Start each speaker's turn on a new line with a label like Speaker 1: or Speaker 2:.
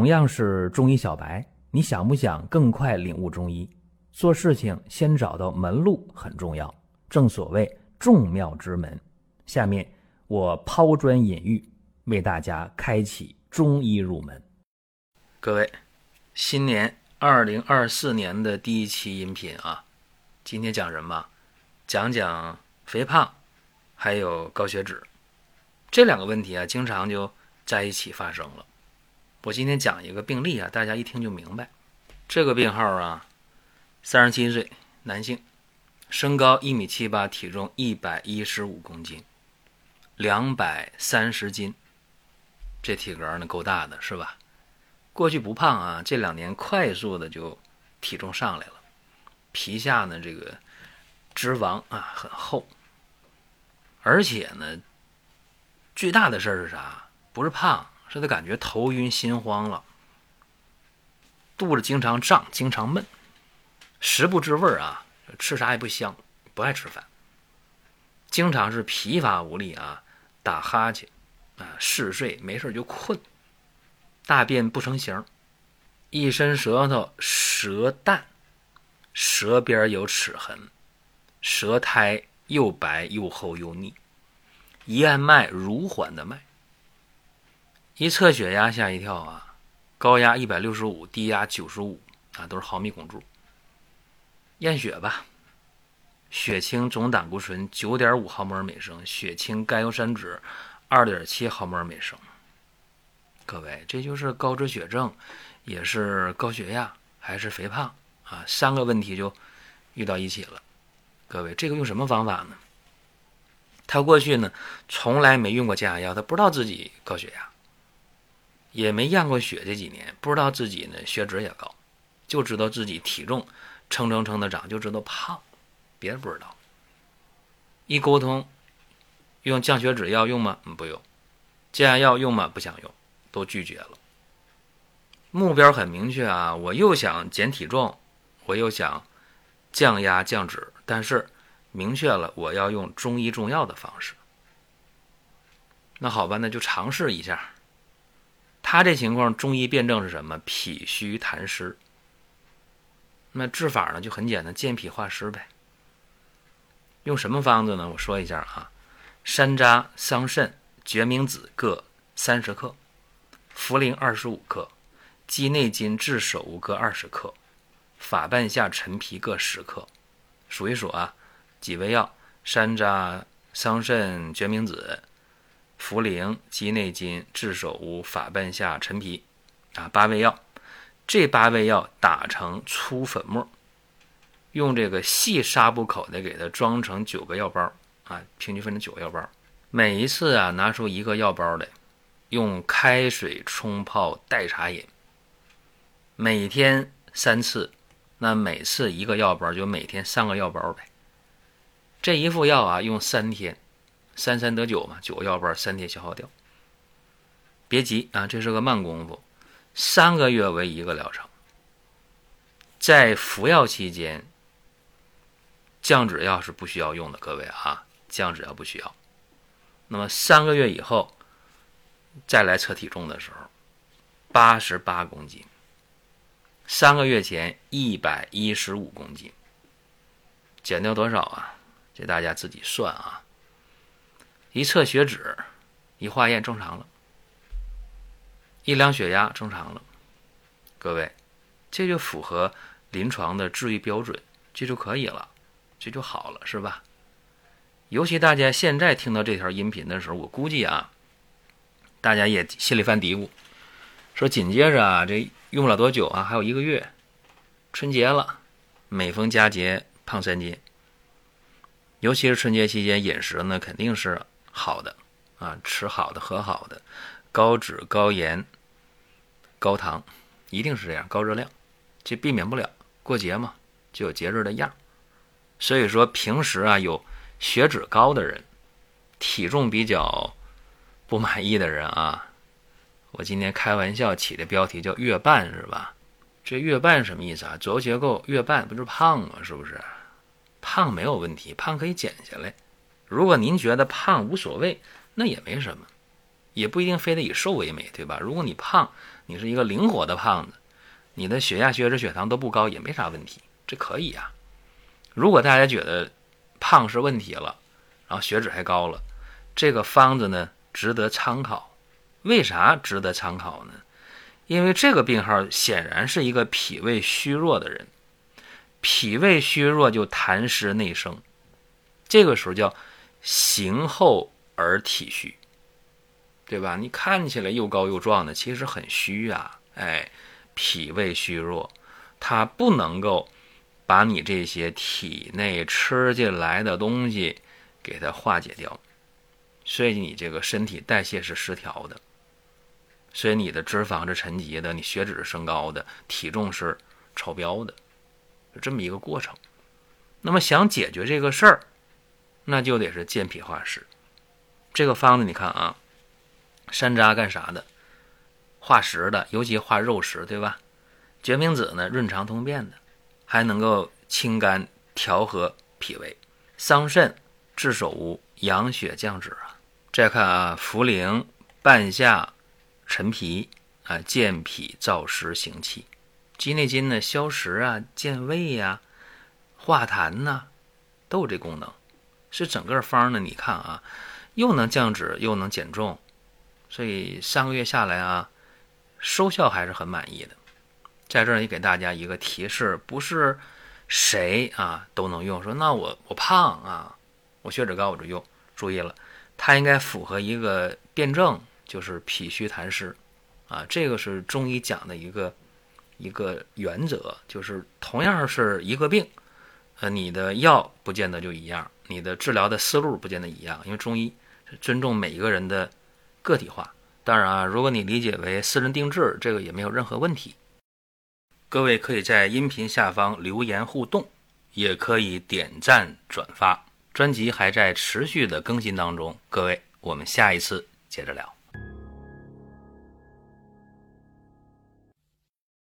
Speaker 1: 同样是中医小白，你想不想更快领悟中医？做事情先找到门路很重要，正所谓众妙之门。下面我抛砖引玉，为大家开启中医入门。
Speaker 2: 各位，新年二零二四年的第一期音频啊，今天讲什么？讲讲肥胖，还有高血脂这两个问题啊，经常就在一起发生了。我今天讲一个病例啊，大家一听就明白。这个病号啊，三十七岁男性，身高一米七八，体重一百一十五公斤，两百三十斤，这体格呢够大的是吧？过去不胖啊，这两年快速的就体重上来了，皮下呢这个脂肪啊很厚，而且呢最大的事儿是啥？不是胖。是他感觉头晕心慌了，肚子经常胀，经常闷，食不知味儿啊，吃啥也不香，不爱吃饭，经常是疲乏无力啊，打哈欠啊，嗜睡，没事就困，大便不成形，一伸舌头舌淡，舌边有齿痕，舌苔又白又厚又腻，一按脉如缓的脉。一测血压吓一跳啊，高压一百六十五，低压九十五啊，都是毫米汞柱。验血吧，血清总胆固醇九点五毫摩尔每升，血清甘油三酯二点七毫摩尔每升。各位，这就是高脂血症，也是高血压，还是肥胖啊？三个问题就遇到一起了。各位，这个用什么方法呢？他过去呢从来没用过降压药，他不知道自己高血压。也没验过血，这几年不知道自己呢血脂也高，就知道自己体重蹭蹭蹭的长，就知道胖，别的不知道。一沟通，用降血脂药用吗？不用。降压药用吗？不想用，都拒绝了。目标很明确啊，我又想减体重，我又想降压降脂，但是明确了我要用中医中药的方式。那好吧，那就尝试一下。他这情况，中医辨证是什么？脾虚痰湿。那治法呢，就很简单，健脾化湿呗。用什么方子呢？我说一下啊：山楂、桑葚、决明子各三十克，茯苓二十五克，鸡内金、炙首乌各二十克，法半夏、陈皮各十克。数一数啊，几味药：山楂、桑葚、决明子。茯苓、鸡内金、炙首乌、法半夏、陈皮，啊，八味药。这八味药打成粗粉末，用这个细纱布口袋给它装成九个药包，啊，平均分成九个药包。每一次啊，拿出一个药包来，用开水冲泡代茶饮。每天三次，那每次一个药包，就每天三个药包呗。这一副药啊，用三天。三三得九嘛，九个药包三天消耗掉。别急啊，这是个慢功夫，三个月为一个疗程。在服药期间，降脂药是不需要用的，各位啊，降脂药不需要。那么三个月以后再来测体重的时候，八十八公斤。三个月前一百一十五公斤，减掉多少啊？这大家自己算啊。一测血脂，一化验正常了，一量血压正常了，各位，这就符合临床的治愈标准，这就可以了，这就好了，是吧？尤其大家现在听到这条音频的时候，我估计啊，大家也心里犯嘀咕，说紧接着啊，这用不了多久啊，还有一个月，春节了，每逢佳节胖三斤，尤其是春节期间饮食呢，肯定是。好的，啊，吃好的，喝好的，高脂、高盐、高糖，一定是这样，高热量，这避免不了。过节嘛，就有节日的样所以说，平时啊，有血脂高的人，体重比较不满意的人啊，我今天开玩笑起的标题叫“月半”是吧？这“月半”什么意思啊？左右结构月半不就是胖吗？是不是？胖没有问题，胖可以减下来。如果您觉得胖无所谓，那也没什么。也不一定非得以瘦为美，对吧？如果你胖，你是一个灵活的胖子，你的血压、血脂、血糖都不高，也没啥问题，这可以呀。如果大家觉得胖是问题了，然后血脂还高了，这个方子呢值得参考。为啥值得参考呢？因为这个病号显然是一个脾胃虚弱的人，脾胃虚弱就痰湿内生，这个时候叫形厚而体虚，对吧？你看起来又高又壮的，其实很虚啊。哎，脾胃虚弱，它不能够把你这些体内吃进来的东西给它化解掉，所以你这个身体代谢是失调的。所以你的脂肪是沉积的，你血脂是升高的，体重是超标的，就这么一个过程。那么想解决这个事儿，那就得是健脾化湿。这个方子你看啊，山楂干啥的？化食的，尤其化肉食，对吧？决明子呢，润肠通便的，还能够清肝调和脾胃。桑葚治手无、养血降脂啊。再看啊，茯苓、半夏。陈皮啊，健脾燥湿行气；鸡内金呢，消食啊，健胃呀，化痰呐，都有这功能。是整个方呢，你看啊，又能降脂，又能减重，所以三个月下来啊，收效还是很满意的。在这儿也给大家一个提示，不是谁啊都能用。说那我我胖啊，我血脂高我就用。注意了，它应该符合一个辩证。就是脾虚痰湿，啊，这个是中医讲的一个一个原则，就是同样是一个病，呃，你的药不见得就一样，你的治疗的思路不见得一样，因为中医尊重每一个人的个体化。当然啊，如果你理解为私人定制，这个也没有任何问题。各位可以在音频下方留言互动，也可以点赞转发。专辑还在持续的更新当中，各位，我们下一次接着聊。